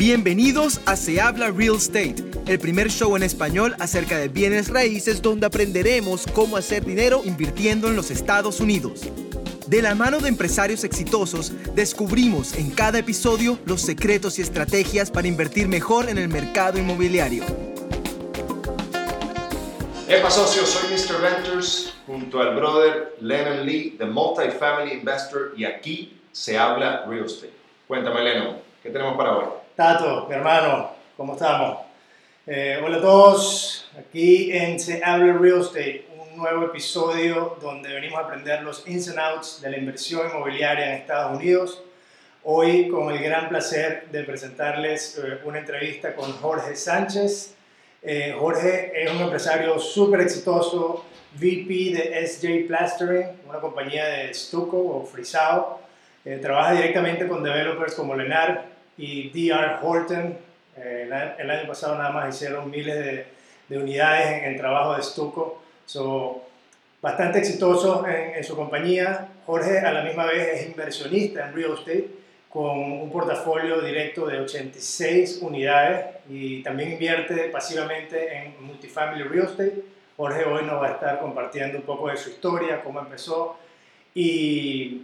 Bienvenidos a Se Habla Real Estate, el primer show en español acerca de bienes raíces donde aprenderemos cómo hacer dinero invirtiendo en los Estados Unidos. De la mano de empresarios exitosos, descubrimos en cada episodio los secretos y estrategias para invertir mejor en el mercado inmobiliario. Epa socio, soy Mr. Renters junto al brother Lennon Lee, The Multifamily Investor, y aquí se habla Real Estate. Cuéntame, Lennon, ¿qué tenemos para hoy? Tato, mi hermano, ¿cómo estamos? Eh, hola a todos, aquí en Se Habla Real Estate, un nuevo episodio donde venimos a aprender los ins and outs de la inversión inmobiliaria en Estados Unidos. Hoy con el gran placer de presentarles eh, una entrevista con Jorge Sánchez. Eh, Jorge es un empresario súper exitoso, VP de SJ Plastering, una compañía de estuco o frisado. trabaja directamente con developers como Lenar y DR Horton. Eh, el, año pasado nada más hicieron miles de, de unidades en, el trabajo de estuco. So, bastante exitoso en, en, su compañía. Jorge a la misma vez es inversionista en real estate con un portafolio directo de 86 unidades y también invierte pasivamente en multifamily real estate. Jorge hoy nos va a estar compartiendo un poco de su historia, cómo empezó y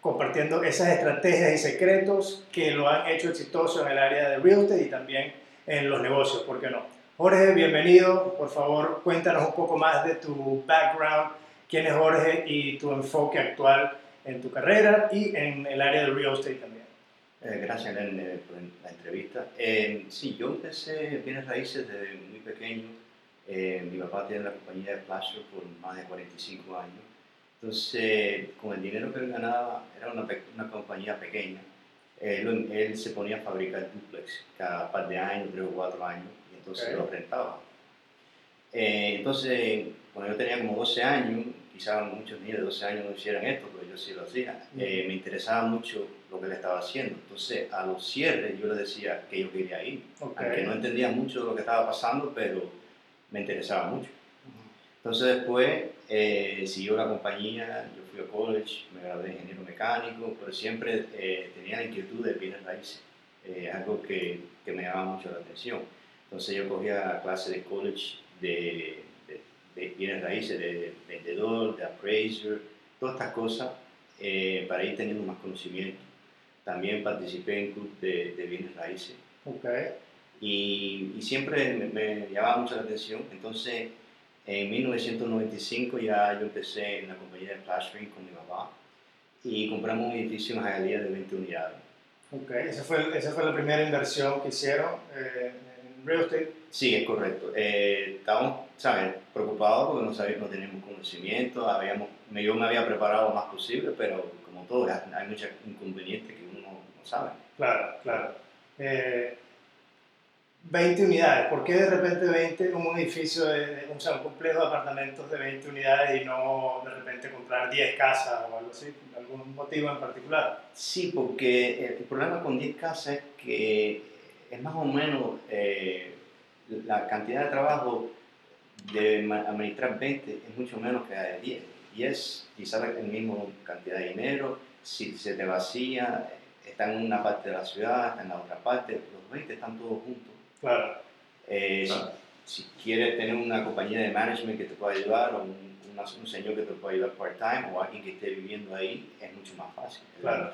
compartiendo esas estrategias y secretos que lo han hecho exitoso en el área de real estate y también en los negocios, ¿por qué no? Jorge, bienvenido. Por favor, cuéntanos un poco más de tu background, quién es Jorge y tu enfoque actual en tu carrera y en el área de real estate también. Eh, gracias, Len, por la entrevista. Eh, sí, yo empecé bienes raíces desde muy pequeño. Eh, mi papá tiene la compañía de Plaster por más de 45 años entonces, con el dinero que él ganaba, era una, una compañía pequeña, él, él, se ponía a fabricar duplex cada par de años, tres o cuatro años, y entonces lo rentaba. Eh, entonces, cuando yo tenía como 12 años, quizás muchos niños de 12 años no hicieran esto, pero yo sí lo hacía, eh, me interesaba mucho lo que él estaba haciendo. Entonces, a los cierres yo le decía que yo quería ir, aunque no entendía mucho lo que estaba pasando, pero me interesaba mucho. Entonces después eh, siguió la compañía, yo fui a college, me gradué de ingeniero mecánico, pero siempre eh, tenía la inquietud de bienes raíces, eh, algo que, que, me llamaba mucho la atención. Entonces yo cogía clase de college de, de, bienes raíces, de vendedor, de appraiser, todas estas cosas eh, para ir teniendo más conocimiento. También participé en club de, bienes raíces. Okay. Y, y siempre me, me llamaba mucho la atención. Entonces en 1995 ya yo empecé en la compañía de plastering con mi papá y compramos un edificio en Hialeah de 20 unidades. Ok, esa fue, esa fue la primera inversión que hicieron eh, en real estate. Sí, es correcto. Eh, estábamos, ¿sabes? Preocupados porque no, sabíamos, no teníamos conocimiento, habíamos, yo me había preparado lo más posible, pero como todo, hay muchos inconvenientes que uno no sabe. Claro, claro. Eh, 20 unidades. ¿Por qué de repente 20 un edificio, de, un, sea, un complejo de apartamentos de 20 unidades y no de repente comprar 10 casas o algo así? ¿Algún motivo en particular? Sí, porque el problema con 10 casas es que es más o menos eh, la cantidad de trabajo de administrar 20 es mucho menos que la de 10. Y es quizás la misma cantidad de dinero, si se te vacía, está en una parte de la ciudad, está en la otra parte, los 20 están todos juntos Claro. Eh, Si, quieres tener una compañía de management que te pueda ayudar o un, un señor que te pueda ayudar part-time o alguien que esté viviendo ahí, es mucho más fácil. Claro.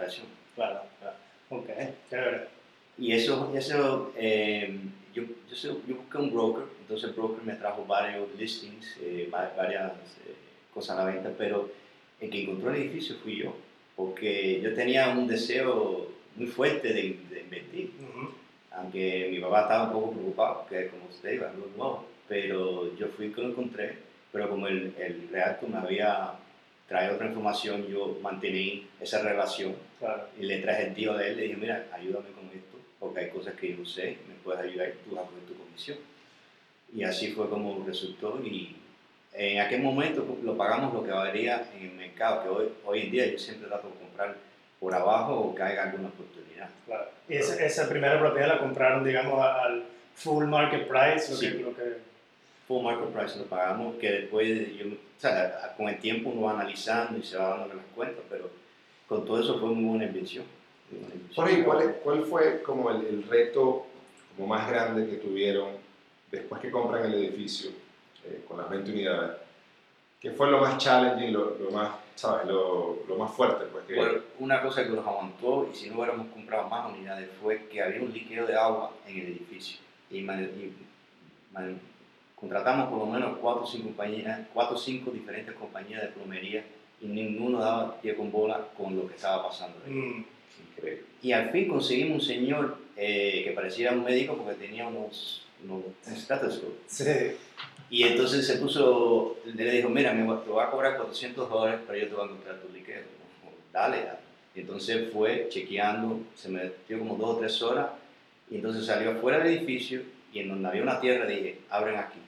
Claro, claro. Ok, chévere. Y eso, eso eh, yo, yo, yo, busqué un broker, entonces el broker me trajo varios listings, eh, varias eh, cosas a la venta, pero el que encontró el edificio fui yo, porque yo tenía un deseo muy fuerte de, de invertir aunque mi papá estaba un poco preocupado, que como usted iba, algo nuevo, pero yo fui que lo encontré, pero como el, el Realto me había traído otra información, yo mantení esa relación y le traje el tío de él, le dije, mira, ayúdame con esto, porque hay cosas que yo no sé, me puedes ayudar, tú vas a poner tu comisión. Y así fue como resultó y en aquel momento lo pagamos lo que valía en el mercado, que hoy, hoy en día yo siempre trato de comprar por abajo o haya alguna oportunidad. Claro. Y esa, esa, primera propiedad la compraron, digamos, al full market price, lo, sí. que, lo que... Full market price lo pagamos, que después, yo, o sea, con el tiempo uno va analizando y se va dando las cuentas, pero con todo eso fue muy buena inversión. Por ahí, ¿cuál, cuál fue como el, el reto como más grande que tuvieron después que compran el edificio eh, con las 20 unidades? ¿Qué fue lo más challenging, lo, lo más, sabes, lo, lo más fuerte? Pues que, Bueno, una cosa que nos aguantó, y si no hubiéramos comprado más unidades, fue que había un liqueo de agua en el edificio. Y, man- y man- contratamos por lo menos cuatro o cinco compañías, cuatro o cinco diferentes compañías de plomería, y ninguno daba pie con bola con lo que estaba pasando. ahí. Mm, increíble. Y al fin conseguimos un señor eh, que parecía un médico porque tenía unos, unos sí, Y entonces se puso, le dijo, mira, me voy- te voy a cobrar 400 dólares, pero yo te voy a encontrar tu liqueo. Dale, dale. Y entonces fue chequeando, se metió como dos o tres horas, y entonces salió afuera del edificio, y en donde había una tierra dije, abren aquí.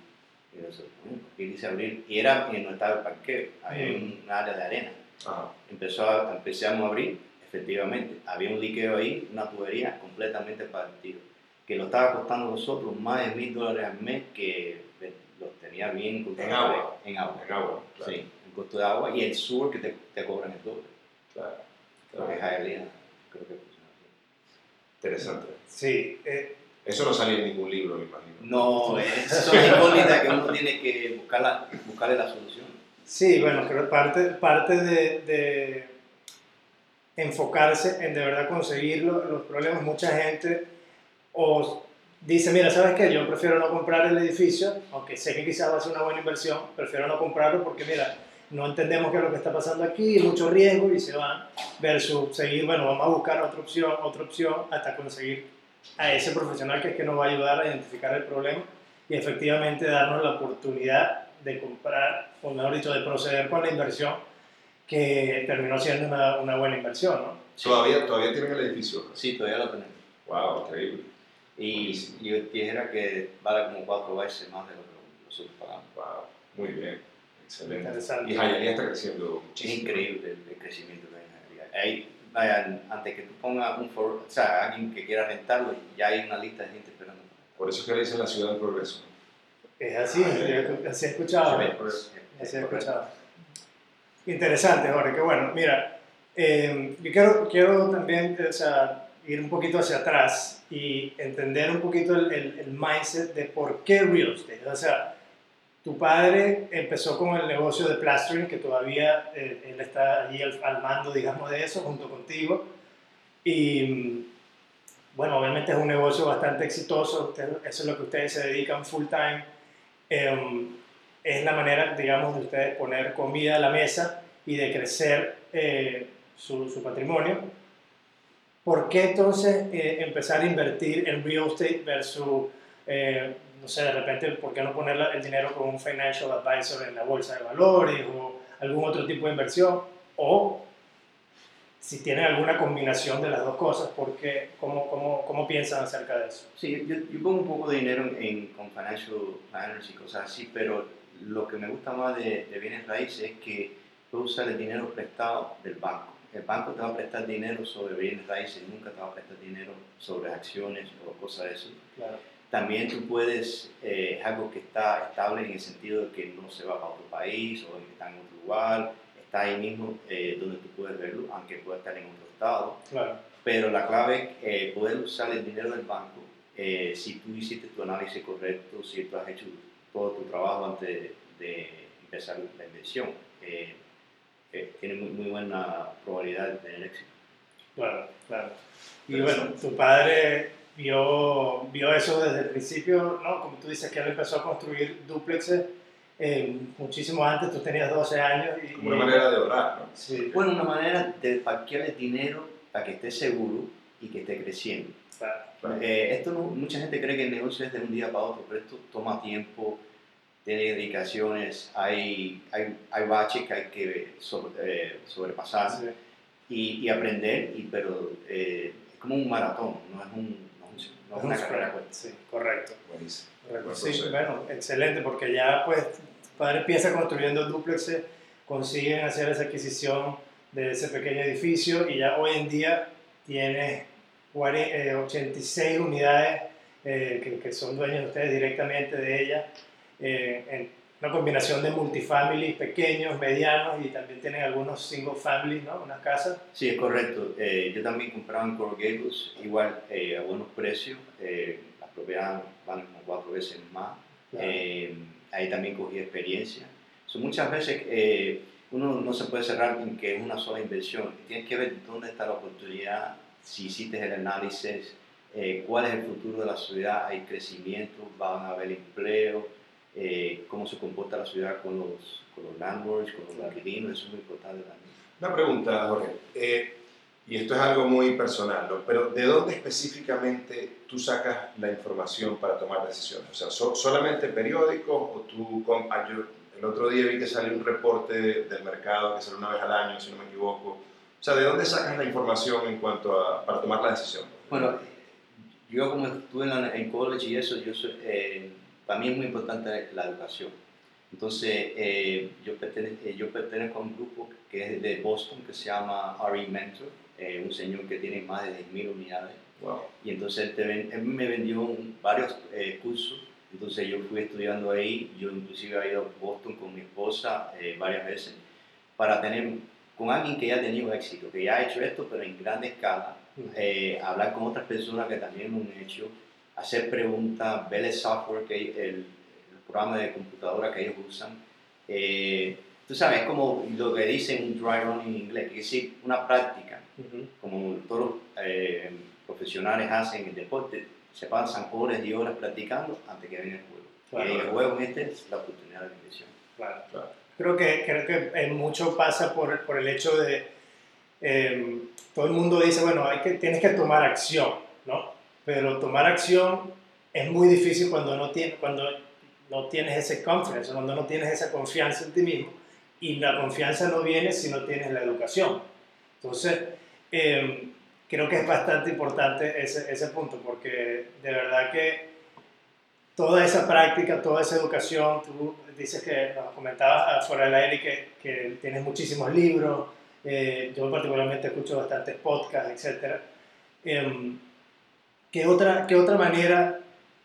Y yo, "Bueno, ¿por qué abrir? Y era en no estaba el parqueo, había Mm. un área de arena. Ajá. Empezó a, empezamos a abrir, efectivamente, había un liqueo ahí, una tubería completamente partida, que lo estaba costando a nosotros más de mil dólares al mes, que los tenía bien En agua. En agua, En agua, claro. sí, el costo de agua y el sur que te, te cobran el doble. Claro, Creo que claro. Hialeah, creo que funciona así. Interesante. sí. eh, Eso no sale en ningún libro, me imagino. No, es- son incógnitas que uno tiene que buscarla, buscarle la solución. Sí, bueno, creo que parte, parte de, de enfocarse en de verdad conseguir lo- los problemas, mucha gente o dice, mira, ¿sabes qué? Yo prefiero no comprar el edificio, aunque sé que quizás va a ser una buena inversión, prefiero no comprarlo porque, mira, no entendemos qué es lo que está pasando aquí, mucho riesgo y se van, versus seguir, bueno, vamos a buscar otra opción, otra opción, hasta conseguir a ese profesional que es que nos va a ayudar a identificar el problema y efectivamente darnos la oportunidad de comprar, o mejor dicho, de proceder con la inversión que terminó siendo una, una buena inversión, ¿no? Todavía, todavía tienen el edificio. Sí, todavía lo tenemos. Wow, increíble. Y yo dijera que vale como cuatro veces más de lo que nosotros pagamos. Wow, muy bien. Excelente. Y Hialeah está creciendo Es muchísimo. increíble el, el crecimiento que hay en vaya, antes que tú pongas un for, o sea, alguien que quiera rentarlo, ya hay una lista de gente esperando. Por eso es que le dicen la ciudad del progreso. Es así, yo- así he escuchado. Sí, Es- es Así he escuchado. Interesante, Jorge, que bueno, mira, eh, yo quiero, quiero también eh, o sea, ir un poquito hacia atrás y entender un poquito el, el- el mindset de por qué real estate. O sea, tu padre empezó con el negocio de plastering, que todavía eh, él está allí al, al mando, digamos, de eso, junto contigo. Y bueno, obviamente es un negocio bastante exitoso, eso es lo que ustedes se dedican full time. Em, es la manera, digamos, de ustedes poner comida a la mesa y de crecer eh, su, su patrimonio. ¿Por qué entonces eh, empezar a invertir en real estate versus, eh, no sé, de repente, ¿por qué no poner el dinero con un financial advisor en la bolsa de valores o algún otro tipo de inversión? O si tienen alguna combinación de las dos cosas, ¿por qué? ¿Cómo, cómo, cómo piensan acerca de eso? Sí, yo, yo pongo un poco de dinero en, en- con financial planners y cosas así, pero lo que me gusta más de, de bienes raíces es que puedes usar el dinero prestado del banco. El banco te va a prestar dinero sobre bienes raíces, nunca te va a prestar dinero sobre acciones o cosas de eso. Claro. También tú puedes, eh, es algo que está estable en el sentido de que no se va para otro país o que está en otro lugar, está ahí mismo eh, donde tú puedes verlo, aunque pueda estar en otro estado. Claro. Pero la clave es eh, poder usar el dinero del banco eh, si tú hiciste tu análisis correcto, si tú has hecho todo tu trabajo antes de, de empezar la inversión. Eh, tiene muy, muy buena probabilidad de tener éxito. Claro, claro. Y bueno, tu padre vio, vio eso desde el principio, ¿no? Como tú dices que él empezó a construir duplexes eh, muchísimo antes, tú tenías 12 años. Y, Como una manera de ahorrar, ¿no? Sí, Bueno, una manera de parquear el dinero para que esté seguro y que esté creciendo. claro. Claro. Eh, esto no- mucha gente cree que el negocio es de un día para otro, pero esto toma tiempo, tiene dedicaciones, hay, hay, hay baches que hay que sobre- eh, sobrepasar Sí. y, y aprender, y, pero eh, es como un maratón, no es, un, no es, un- no es una Un carrera. sprint, Sí, correcto. Buenísimo. correcto. Buen Sí, bueno, excelente, porque ya pues padre empieza construyendo duplexes, consiguen hacer esa adquisición de ese pequeño edificio y ya hoy en día tiene 40, eh, 86 unidades eh, que, que son dueños de ustedes directamente de ella, eh, en una combinación de multifamily pequeños, medianos y también tienen algunos single family, ¿no? Unas casas. Sí, es correcto. Eh, yo también compraba en Coral Gables, igual eh, a buenos precios. Eh, las propiedades van como cuatro veces más. Eh, ahí también cogí experiencia. So, muchas veces uno no se puede cerrar en que es una sola inversión. Tienes que ver dónde está la oportunidad, si hiciste el análisis, cuál es el futuro de la ciudad, hay crecimiento, van a haber empleo eh, cómo se comporta la ciudad con los, con los landlords, con los inquilinos, eso es muy importante también. Una pregunta, Jorge, eh, y esto es algo muy personal, ¿no? pero ¿de dónde específicamente tú sacas la información para tomar decisiones? O sea, ¿solamente periódicos o tú, yo, el otro día vi que salió un reporte del mercado que sale una vez al año, si no me equivoco. O sea, ¿de dónde sacas la información en cuanto a, para tomar la decisión? Bueno, yo como estuve en, en college y eso, yo soy, eh, para mí es muy importante la educación. Entonces, eh, yo, pertenezco, eh, yo, pertenezco, a un grupo que es de Boston que se llama RE Mentor, eh, un señor que tiene más de 10.000 unidades. Wow. Y entonces él, él me vendió varios cursos, entonces yo fui estudiando ahí, yo inclusive he ido a Boston con mi esposa varias veces, para tener con alguien que ya ha tenido éxito, que ya ha hecho esto, pero en gran escala, hablar con otras personas que también lo han hecho hacer preguntas, ver el software, que, el, programa de computadora que ellos usan. Eh, tú sabes, es como lo que dicen un dry run en inglés, que es decir, una práctica, como todos los eh, profesionales hacen en el deporte, se pasan horas y horas practicando antes que venga el juego. y el juego este es la oportunidad de inversión. Claro. Creo que, creo que mucho pasa por, por el hecho de, eh, todo el mundo dice, bueno, hay que, tienes que tomar acción. Pero tomar acción es muy difícil cuando no, tienes, cuando no tienes ese confidence, cuando no tienes esa confianza en ti mismo. Y la confianza no viene si no tienes la educación. Entonces, em, creo que es bastante importante ese, ese punto, porque de verdad que toda esa práctica, toda esa educación, tú dices que nos comentabas fuera del aire que, que tienes muchísimos libros, eh, yo particularmente escucho bastantes podcasts, etc. ¿Qué otra, qué otra manera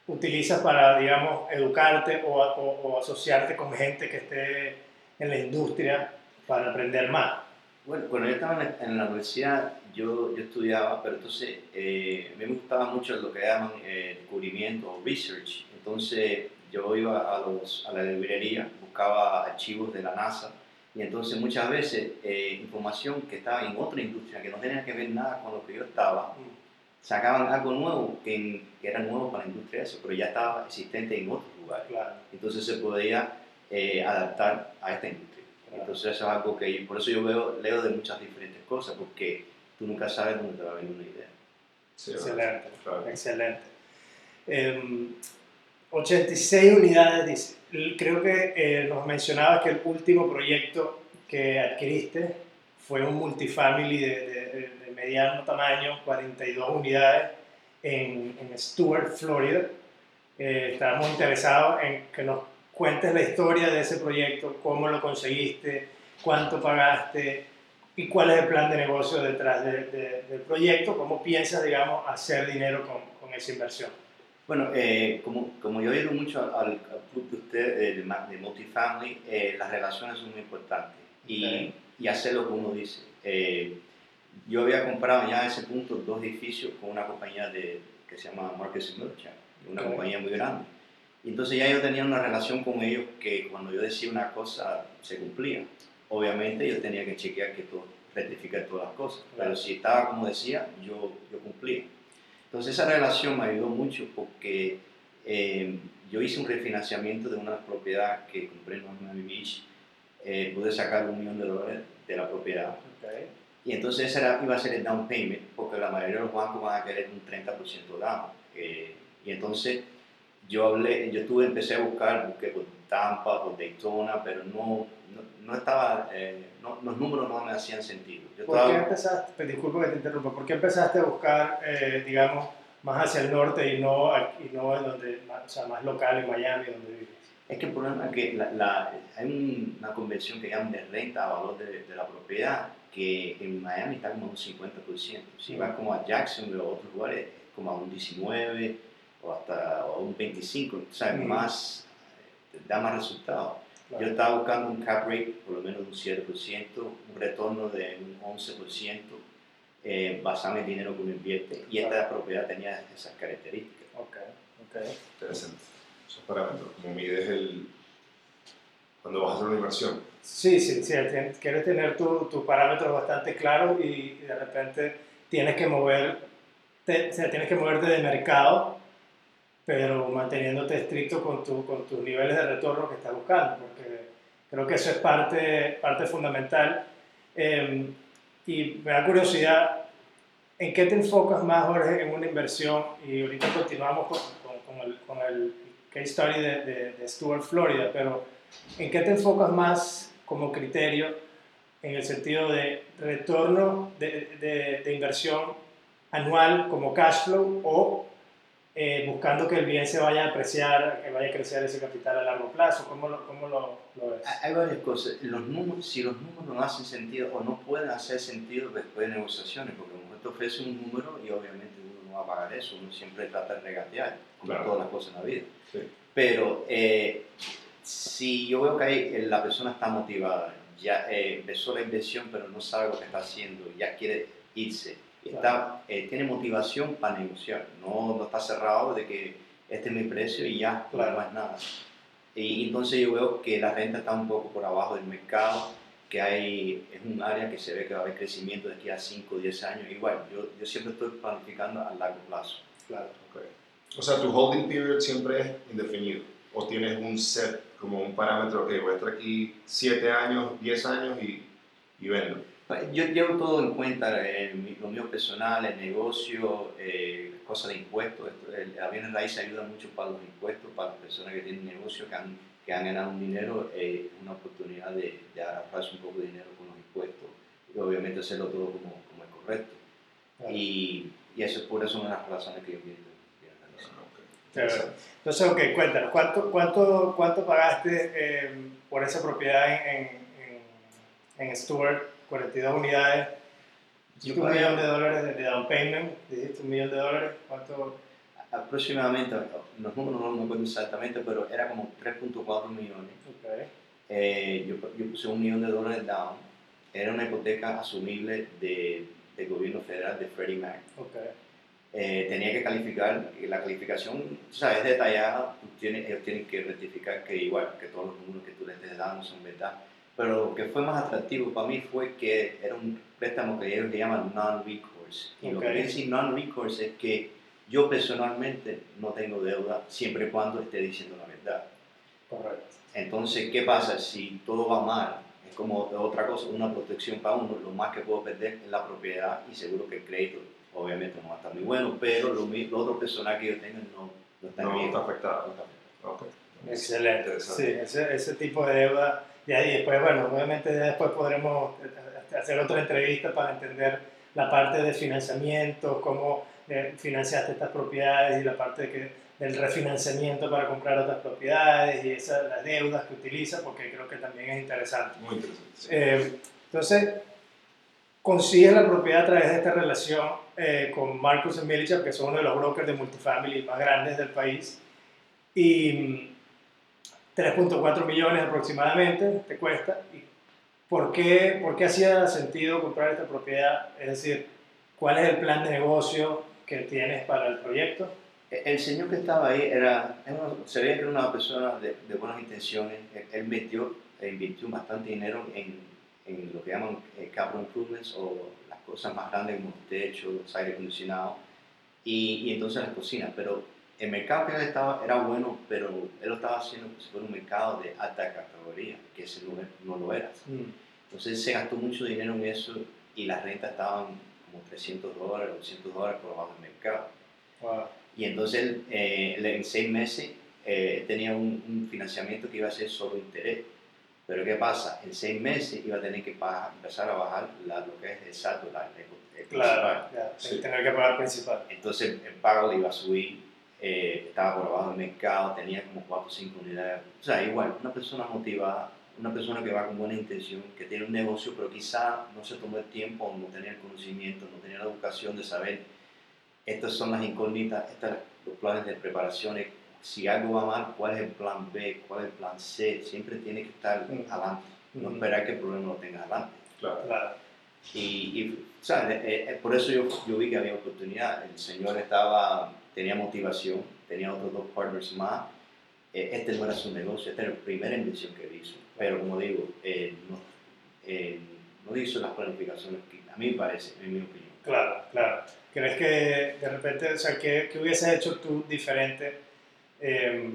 utilizas para, digamos, educarte o, o, asociarte con gente que esté en la industria para aprender más? Bueno, cuando yo estaba en la, universidad, yo, yo, estudiaba, pero entonces eh, me gustaba mucho lo que llaman eh, descubrimiento o research. Entonces yo iba a, los, a la librería, buscaba archivos de la NASA y entonces muchas veces eh, información que estaba en otra industria, que no tenía que ver nada con lo que yo estaba, mm sacaban algo nuevo que, que, era nuevo para la industria eso, pero ya estaba existente en otros lugares. Entonces se podía eh, adaptar a esta industria. Entonces eso es algo que, por eso yo veo, leo de muchas diferentes cosas, porque tú nunca sabes dónde te va a venir una idea. excelente, excelente. 86 em, unidades, dice. Creo que eh, nos mencionabas que el último proyecto que adquiriste fue un multifamily de mediano tamaño, 42 unidades en, en Stuart, Florida. Eh, estábamos interesados en que nos cuentes la historia de ese proyecto, cómo lo conseguiste, cuánto pagaste y cuál es el plan de negocio detrás del proyecto, cómo piensas, digamos, hacer dinero con, con esa inversión. Bueno, eh, como, como, yo he ido mucho al, club de usted eh, de, Multifamily, las relaciones son muy importantes y, y, hacer lo que uno dice yo había comprado ya a ese punto dos edificios con una compañía de, que se llama Marcus Merchant, una compañía muy grande. Y entonces ya yo tenía una relación con ellos que cuando yo decía una cosa se cumplía. Obviamente yo tenía que chequear que todo, rectificar todas las cosas, pero si estaba como decía, yo, yo cumplía. Entonces esa relación me ayudó mucho porque eh, yo hice un refinanciamiento de una propiedad que compré en Miami Beach, eh, pude sacar un millón de dólares de la propiedad. Y entonces ese era, iba a ser el down payment, porque la mayoría de los bancos van a querer un 30% down. Eh, y entonces yo hablé, yo estuve, empecé a buscar, busqué por Tampa, por Daytona, pero no, no, estaba, eh, no, los números no me hacían sentido. ¿Por qué empezaste, disculpa que te interrumpa, ¿por qué empezaste a buscar, eh, digamos, más hacia el norte y no, y no donde, o sea, más local en Miami, donde vives? Es que el problema es que la, hay una convención que llaman de renta a valor de, de la propiedad que en Miami está como un 50%. Si vas como a Jacksonville o otros lugares, como a un 19 o hasta a un 25, o sea, más, da más resultados. Yo estaba buscando un cap rate por lo menos de un 7%, un retorno de un 11%, eh, basado en el dinero que uno invierte, y esta propiedad tenía esas características. Ok, ok. Interesante. Esos parámetros, como mides el... cuando vas a hacer una inversión. Sí, sí, sí. Quieres tener tus parámetros bastante claros y de repente tienes que mover, o sea, tienes que moverte de mercado, pero manteniéndote estricto con, tu, con tus niveles de retorno que estás buscando, porque creo que eso es parte, parte fundamental. Em, y me da curiosidad, ¿en qué te enfocas más, Jorge, en una inversión? Y ahorita continuamos con, con, el, con el, case study de, de, Stuart, Florida, pero ¿en qué te enfocas más como criterio en el sentido de retorno de, de inversión anual como cash flow o eh, buscando que el bien se vaya a apreciar, que vaya a crecer ese capital a largo plazo? ¿Cómo lo, cómo lo, lo ves? Hay varias cosas. Los números, si los números no hacen sentido o no pueden hacer sentido después de negociaciones, porque a lo te ofrece un número y obviamente no va a pagar eso, uno siempre trata de regatear, como todas las cosas en la vida. Pero eh, si yo veo que ahí la persona está motivada, ya eh, empezó la inversión pero no sabe lo que está haciendo, ya quiere irse, está, eh, tiene motivación para negociar, no, no está cerrado de que este es mi precio y ya, claro. no es nada. Y entonces yo veo que la renta está un poco por abajo del mercado, que hay, es un área que se ve que va a haber crecimiento de aquí a 5 o 10 años. Igual, yo, yo siempre estoy planificando a largo plazo. Claro. Okay. O sea, tu holding period siempre es indefinido. O tienes un set, como un parámetro que voy a estar aquí 7 años, 10 años y, y vendo. Yo llevo todo en cuenta, eh, lo mío personal, el negocio, eh, cosas de impuestos. El, la bienes raíces ayuda mucho para los impuestos, para las personas que tienen negocio, que han, que han ganado un dinero, eh, una oportunidad de, de ahorrarse un poco de dinero con los impuestos y obviamente hacerlo todo como, como es correcto. Y, y, eso es por eso una de las razones que yo invierto. Entonces, ok, cuéntanos, ¿cuánto, cuánto, cuánto pagaste eh, por esa propiedad en, en, en Stuart? 42 unidades, un millón de dólares de down payment, dijiste un millón de dólares, ¿cuánto? Aproximadamente, los números no me acuerdo exactamente, pero era como 3.4 millones. Eh, yo, yo, puse un millón de dólares down, era una hipoteca asumible de, del gobierno federal de Freddie Mac. Eh, tenía que calificar, la calificación o sea, es detallada, ellos tienen que rectificar que igual que todos los números que tú les estés dando son verdad pero lo que fue más atractivo para mí fue que era un préstamo que ellos le llaman non-recourse. Y lo que quiere decir non-recourse es que yo personalmente no tengo deuda siempre y cuando esté diciendo la verdad. Correcto. Entonces, ¿qué pasa si todo va mal? Es como otra cosa, una protección para uno. Lo más que puedo perder es la propiedad y seguro que el crédito obviamente no va a estar muy bueno, pero lo, lo otro personal que yo tengo no, no está no, bien. está afectado. Okay. Excelente. Sí, ese, ese tipo de deuda y ahí después, bueno, obviamente después podremos eh, hacer otra entrevista para entender la parte de financiamiento, cómo eh, financiaste estas propiedades y la parte de que, del refinanciamiento para comprar otras propiedades y esas, las deudas que utiliza, porque creo que también es interesante. Muy interesante. Eh, entonces, consigues la propiedad a través de esta relación con Marcus y Milicha, que son uno de los brokers de multifamily más grandes del país. Y 3.4 millones aproximadamente te cuesta. ¿Y por, qué, ¿Por qué hacía sentido comprar esta propiedad? Es decir, ¿cuál es el plan de negocio que tienes para el proyecto? El señor que estaba ahí era, se veía que era una persona de, de buenas intenciones. Él metió, e invirtió bastante dinero en, en lo que llaman eh, capital improvements o las cosas más grandes como techos, aire acondicionado y, y entonces las cocinas. Pero el mercado que él estaba era bueno, pero él lo estaba haciendo como si fuera un mercado de alta categoría, que ese no, no lo era. Mm. Entonces se gastó mucho dinero en eso y las rentas estaban como 300 dólares, 200 dólares por abajo del mercado. Y entonces eh, en seis meses eh, tenía un, financiamiento que iba a ser solo interés. Pero ¿qué pasa? En seis meses iba a tener que empezar a bajar la, lo que es el saldo, la, el, claro, tener que pagar principal. Entonces el pago le iba a subir eh, estaba por abajo del mercado, tenía como 4 o 5 unidades. O sea, igual, una persona motivada, una persona que va con buena intención, que tiene un negocio, pero quizá no se tomó el tiempo, no tenía el conocimiento, no tenía la educación de saber, estas son las incógnitas, estos los planes de preparaciones si algo va mal, cuál es el plan B, cuál es el plan C, siempre tiene que estar Mm. adelante, no Mm. esperar que el problema lo tenga adelante. Claro. Claro. Y, y ¿sabes? Eh, eh, por eso yo, yo vi que había oportunidad. El señor estaba, tenía motivación, tenía otros dos partners más. Eh, este no era su negocio, esta era la primera inversión que él hizo. Pero como digo, eh, no, eh, no hizo las planificaciones que a mí me parece, en mi opinión. Claro, claro. ¿Crees que de repente, o sea, que, que hubieses hecho tú diferente eh,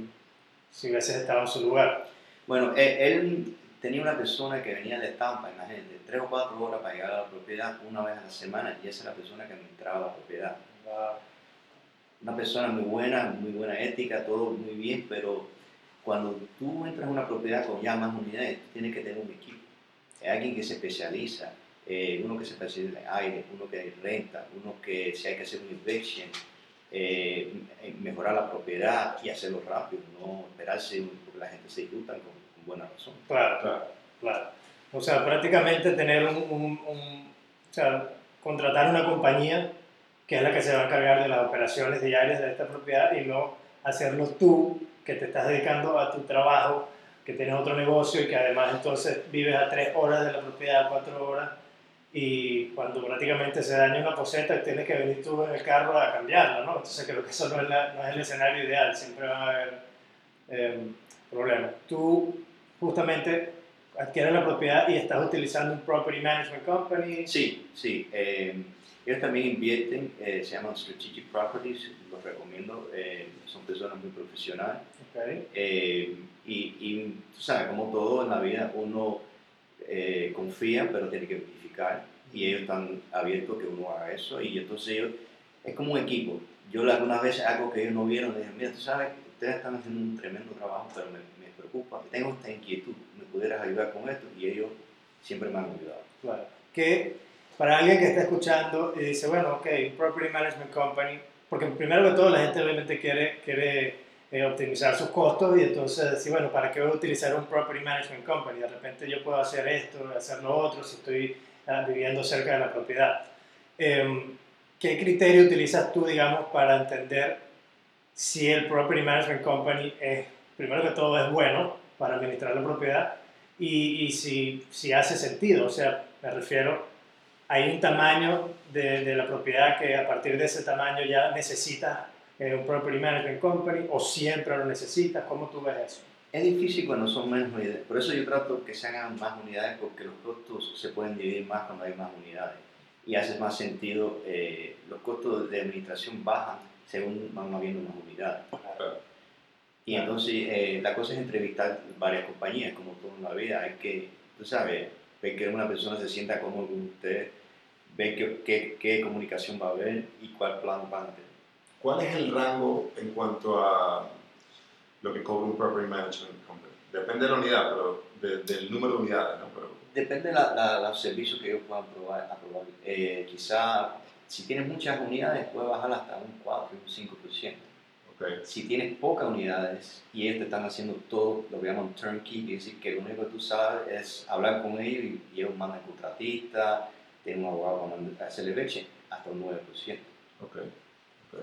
si hubieses estado en su lugar? Bueno, él, él tenía una persona que venía de Tampa, imagínate, tres o cuatro horas para llegar a la propiedad una vez a la semana y esa es la persona que administraba la propiedad. Una persona muy buena, muy buena ética, todo muy bien, pero cuando tú entras a una propiedad con ya más unidades, tienes que tener un equipo. Hay alguien que se especializa, eh, uno que se especializa en aire, uno que renta, uno que si hay que hacer un eviction, eh, mejorar la propiedad y hacerlo rápido, no esperarse porque la gente se disfruta con, con buena razón. Claro, Claro. claro. O sea, prácticamente tener un, un- un- o sea, contratar una compañía que es la que se va a encargar de las operaciones diarias de esta propiedad y no hacerlo tú, que te estás dedicando a tu trabajo, que tienes otro negocio y que además entonces vives a tres horas de la propiedad, a cuatro horas, y cuando prácticamente se daña una poseta tienes que venir tú en el carro a cambiarla, ¿no? Entonces creo que eso no es, la- no es el escenario ideal, siempre van a haber eh, problemas. Tú justamente adquieres la propiedad y estás utilizando un Property Management Company. Sí, sí. eh, ellos también invierten, eh, se llaman Strategic Properties, los recomiendo, eh, son personas muy profesionales. Ok. Eh, y, y tú sabes, como todo en la vida, uno eh, confía, pero tiene que verificar. Y ellos están abiertos que uno haga eso. Y entonces ellos, es como un equipo. Yo algunas veces algo que ellos no vieron, les dije, mira, tú sabes, ustedes están haciendo un tremendo trabajo, pero me, me preocupa, tengo esta inquietud, me pudieras ayudar con esto. Y ellos siempre me han ayudado. Claro. Que para alguien que está escuchando y dice, bueno, ok, Property Management Company, porque primero que todo la gente obviamente quiere, quiere eh, optimizar sus costos y entonces decir, bueno, ¿para qué voy a utilizar un Property Management Company? De repente yo puedo hacer esto, hacer lo otro, si estoy ah, viviendo cerca de la propiedad. Em, ¿Qué criterio utilizas tú, digamos, para entender si el Property Management Company es, primero que todo, es bueno para administrar la propiedad y, y si, si hace sentido? O sea, me refiero, hay un tamaño de, de la propiedad que a partir de ese tamaño ya necesitas eh, un Property Management Company o siempre lo necesitas. ¿Cómo tú ves eso? Es difícil cuando son menos unidades. Por eso yo trato que se hagan más unidades porque los costos se pueden dividir más cuando hay más unidades. Y hace más sentido, eh, los costos de administración bajan según van habiendo más unidades. Claro. Y Claro. entonces eh, la cosa es entrevistar varias compañías, como todo en la vida. Hay que, tú sabes, ver que una persona se sienta cómodo con usted, ver qué, qué, qué comunicación va a haber y cuál plan van a tener. ¿Cuál es el rango en cuanto a lo que cobra un Property Management Company? Depende de la unidad, pero de- del número de unidades, ¿no? Pero, Depende de los servicios que ellos puedan probar, aprobar. Eh, quizá si tienes muchas unidades puede bajar hasta un 4, un 5%. ok. Si tienes pocas unidades y ellos te están haciendo todo lo que llaman turnkey, quiere decir que lo único que tú sabes es hablar con ellos y ellos mandan contratistas, tienen un abogado para hacer el eviction, hasta un 9%. Ok, ok.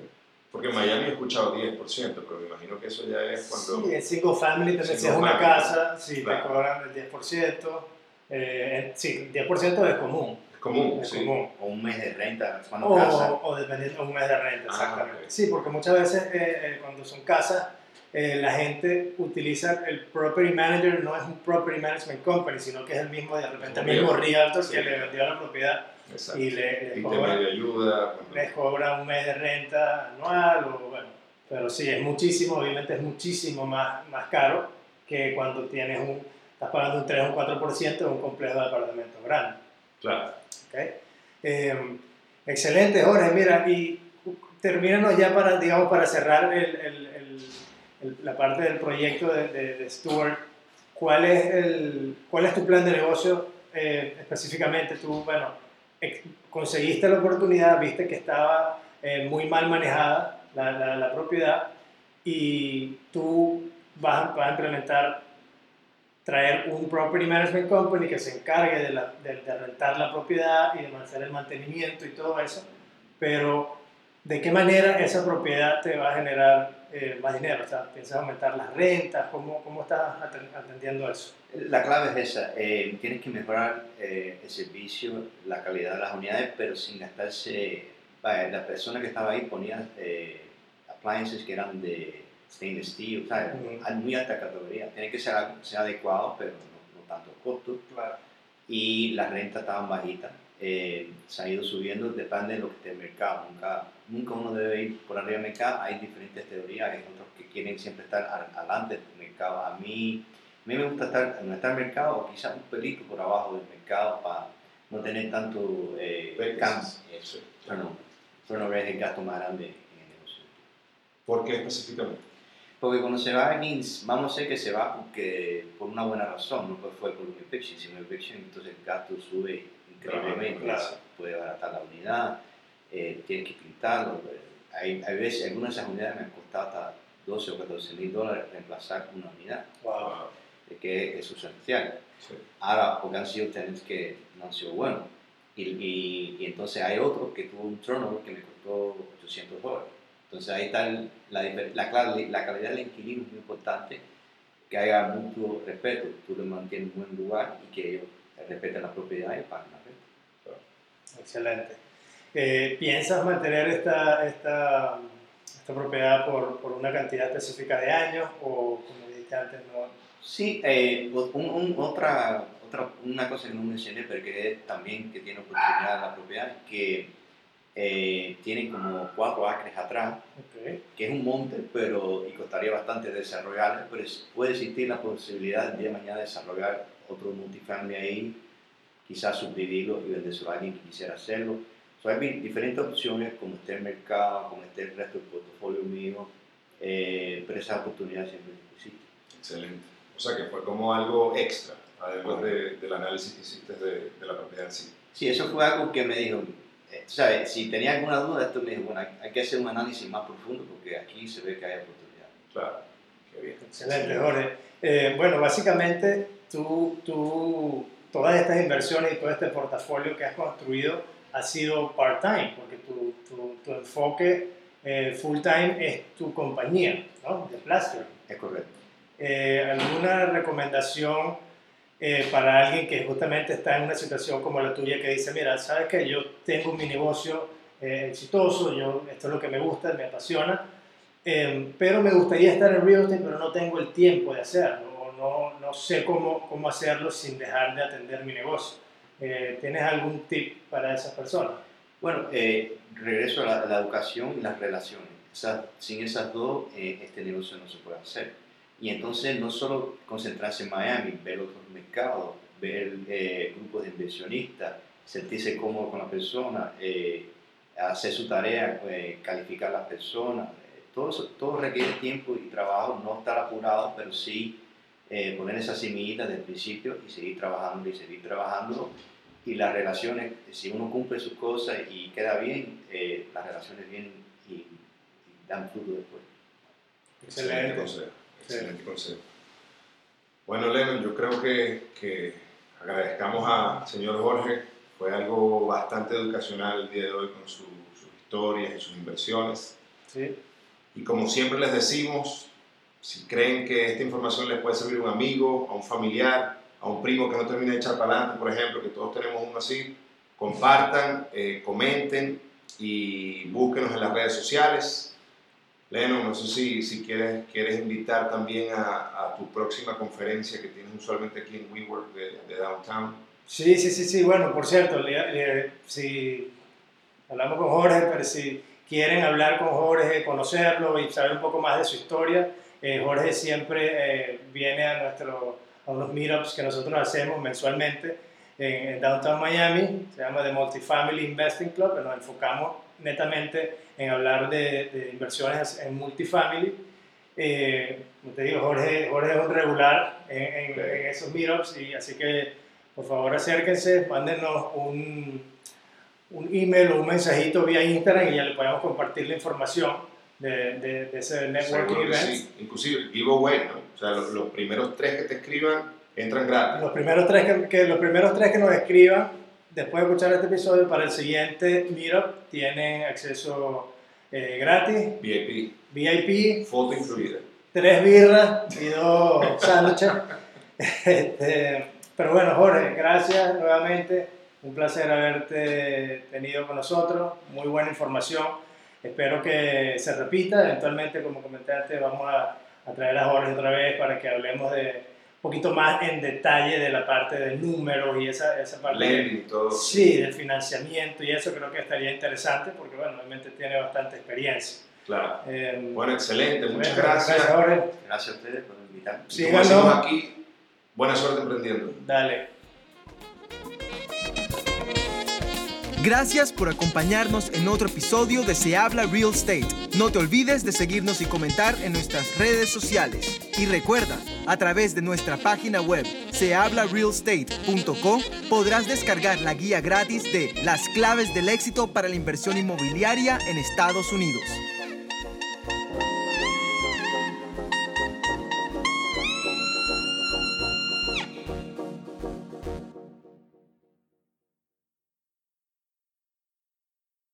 Porque en Miami he escuchado 10%, pero me imagino que eso ya es cuando... Sí, en single family también, si Single es una casa, sí, Claro. te cobran el 10%. Eh, sí, 10% es común. Es común, Es sí. común. O un mes de renta, cuando O, casa. o dependiendo de un mes de renta, Ah, exactamente. ok. Sí, porque muchas veces eh, eh, cuando son casas, eh, la gente utiliza el property manager, no es un property management company, sino que es el mismo, de repente, el mismo realtor. Sí. que le vendió la propiedad Exacto. y le, le cobra, Intermedio de ayuda. cuando- les cobra un mes de renta anual, o bueno, pero sí, es muchísimo, obviamente es muchísimo más, más caro que cuando tienes un, estás pagando un 3 o un 4% en un complejo de apartamentos grande. Claro. ¿ok? Eh, excelente, Jorge. Mira, y termínanos ya para, digamos, para cerrar el, el- el- la parte del proyecto de, de, de Stuart. ¿Cuál es, el, ¿Cuál es tu plan de negocio eh, específicamente? Tú, bueno, conseguiste la oportunidad, viste que estaba eh, muy mal manejada la, la- la propiedad y tú vas, vas a implementar traer un property management company que se encargue de, la- de- de rentar la propiedad y de hacer el mantenimiento y todo eso, pero ¿de qué manera esa propiedad te va a generar eh, más dinero? O sea, ¿piensas aumentar las rentas? ¿Cómo, cómo estás atendiendo eso? La clave es esa, eh, tienes que mejorar eh, el servicio, la calidad de las unidades, pero sin gastarse, la persona que estaba ahí ponía appliances que eran de stainless steel, o sea, muy alta categoría, tiene que ser, ser adecuado, pero no, no tanto costo. Claro. Y las rentas estaban bajitas eh, se ha ido subiendo, depende de lo que esté el mercado. Nunca, nunca uno debe ir por arriba del mercado. Hay diferentes teorías, hay otros que quieren siempre estar adelante del mercado. A mí, a mí me gusta estar en el mercado o quizás un pelito por abajo del mercado para no tener tanto eh, cambio. Eso, pero no, pero no el gasto más grande en el negocio. ¿Por qué específicamente? Porque cuando se va alguien, vamos a ser que se va porque, por una buena razón, no fue por un eviction, sino eviction, entonces el gasto sube puede abaratar la unidad, eh, que pintarlo. Pues, hay, hay, veces, algunas de esas unidades me han costado hasta 12 o 14 mil dólares reemplazar una unidad, wow. que es sustancial. Ahora, porque han sido tenants que no han sido buenos. Y, y, entonces hay otro que tuvo un turnover que me costó 800 dólares. Entonces ahí está la, la, la, calidad del inquilino es muy importante, que haya mucho respeto, tú le mantienes en un buen lugar y que ellos respeten la propiedad y pagan Excelente. Eh, ¿Piensas mantener esta, esta, esta propiedad por, por, una cantidad específica de años o, como dijiste antes, no? Sí, eh, un, otra, otra, una cosa que no mencioné, pero que también que tiene oportunidad la propiedad, que eh, tiene como cuatro acres atrás, que es un monte, pero y costaría bastante desarrollar, pero puede existir la posibilidad de mañana desarrollar otro multifamily ahí quizás subdividirlo y vendérselo a alguien que quisiera hacerlo. hay diferentes opciones, como esté el mercado, como esté el resto del portafolio mío, eh, pero esa oportunidad siempre existe. Excelente. O sea que fue como algo extra, además de, del análisis que hiciste de, de, la propiedad en sí. Sí, eso fue algo que me dijo, eh, ¿sabes? Si tenía alguna duda, esto me dijo, bueno, hay que hacer un análisis más profundo porque aquí se ve que hay oportunidad. Claro, qué bien. Excelente, Jorge. Eh, bueno, básicamente tú, tú todas estas inversiones y todo este portafolio que has construido ha sido part-time, porque tu, tu, tu enfoque eh, full-time es tu compañía, ¿no? De Plaster. Es correcto. Eh, ¿Alguna recomendación eh, para alguien que justamente está en una situación como la tuya que dice, mira, sabes que yo tengo mi negocio exitoso, yo, esto es lo que me gusta, me apasiona, pero me gustaría estar en real estate, pero no tengo el tiempo de hacerlo? No, no sé cómo, cómo, hacerlo sin dejar de atender mi negocio. Eh, ¿Tienes algún tip para esas personas? Bueno, eh, regreso a la, educación y las relaciones. sin esas dos, eh, este negocio no se puede hacer. Y entonces no solo concentrarse en Miami, ver otros mercados, ver grupos de inversionistas, sentirse cómodo con la persona, hacer su tarea, calificar a las personas. todo, todo requiere tiempo y trabajo, no estar apurado, pero sí eh, poner esa semillita del principio y seguir trabajando y seguir trabajando. Y las relaciones, si uno cumple sus cosas y queda bien, eh, las relaciones vienen y, dan fruto después. Excelente, consejo. Excelente consejo. Bueno, Lennon, yo creo que, que agradezcamos al señor Jorge. Fue algo bastante educacional el día de hoy con sus historias y sus inversiones. Sí. Y como siempre les decimos, si creen que esta información les puede servir a un amigo, a un familiar, a un primo que no termina de echar para adelante, por ejemplo, que todos tenemos uno así, compartan, eh, comenten y búsquenos en las redes sociales. Leno, no sé si, si quieres, quieres invitar también a, a, tu próxima conferencia que tienes usualmente aquí en WeWork de, de Downtown. Sí, sí, sí, sí. Bueno, por cierto, si hablamos con Jorge, pero si quieren hablar con Jorge, conocerlo y saber un poco más de su historia, eh, Jorge siempre eh, viene a, nuestro, a unos meetups que nosotros hacemos mensualmente en, Downtown Miami, se llama The Multifamily Investing Club, pero nos enfocamos netamente en hablar de, de inversiones en multifamily. Eh, te digo, Jorge, Jorge es un regular en, en, esos meetups, y así que por favor acérquense, mándenos un, un email o un mensajito vía Instagram y ya le podemos compartir la información de, de, ese networking event. Sí. Inclusive giveaway, ¿no? O sea, los, primeros tres que te escriban entran gratis. Los primeros tres que, los primeros tres que nos escriban después de escuchar este episodio para el siguiente meetup tienen acceso eh, gratis, VIP, VIP, foto incluida. tres birras y dos sándwiches. Este, pero bueno, Jorge, gracias nuevamente. Un placer haberte tenido con nosotros. Muy buena información. Espero que se repita. Eventualmente, como comenté antes, vamos a, a traer a Jorge otra vez para que hablemos de un poquito más en detalle de la parte de números y esa, esa parte. de- Lending y todo. Sí, del financiamiento y eso creo que estaría interesante porque, bueno, realmente tiene bastante experiencia. Claro. Eh, Bueno, excelente. Muchas bueno, gracias. Jorge. Gracias a ustedes por invitarme. Sí, decimos aquí, buena suerte emprendiendo. Dale. Gracias por acompañarnos en otro episodio de Se Habla Real Estate. No te olvides de seguirnos y comentar en nuestras redes sociales. Y recuerda, a través de nuestra página web sehablarealestate.co podrás descargar la guía gratis de Las claves del éxito para la inversión inmobiliaria en Estados Unidos.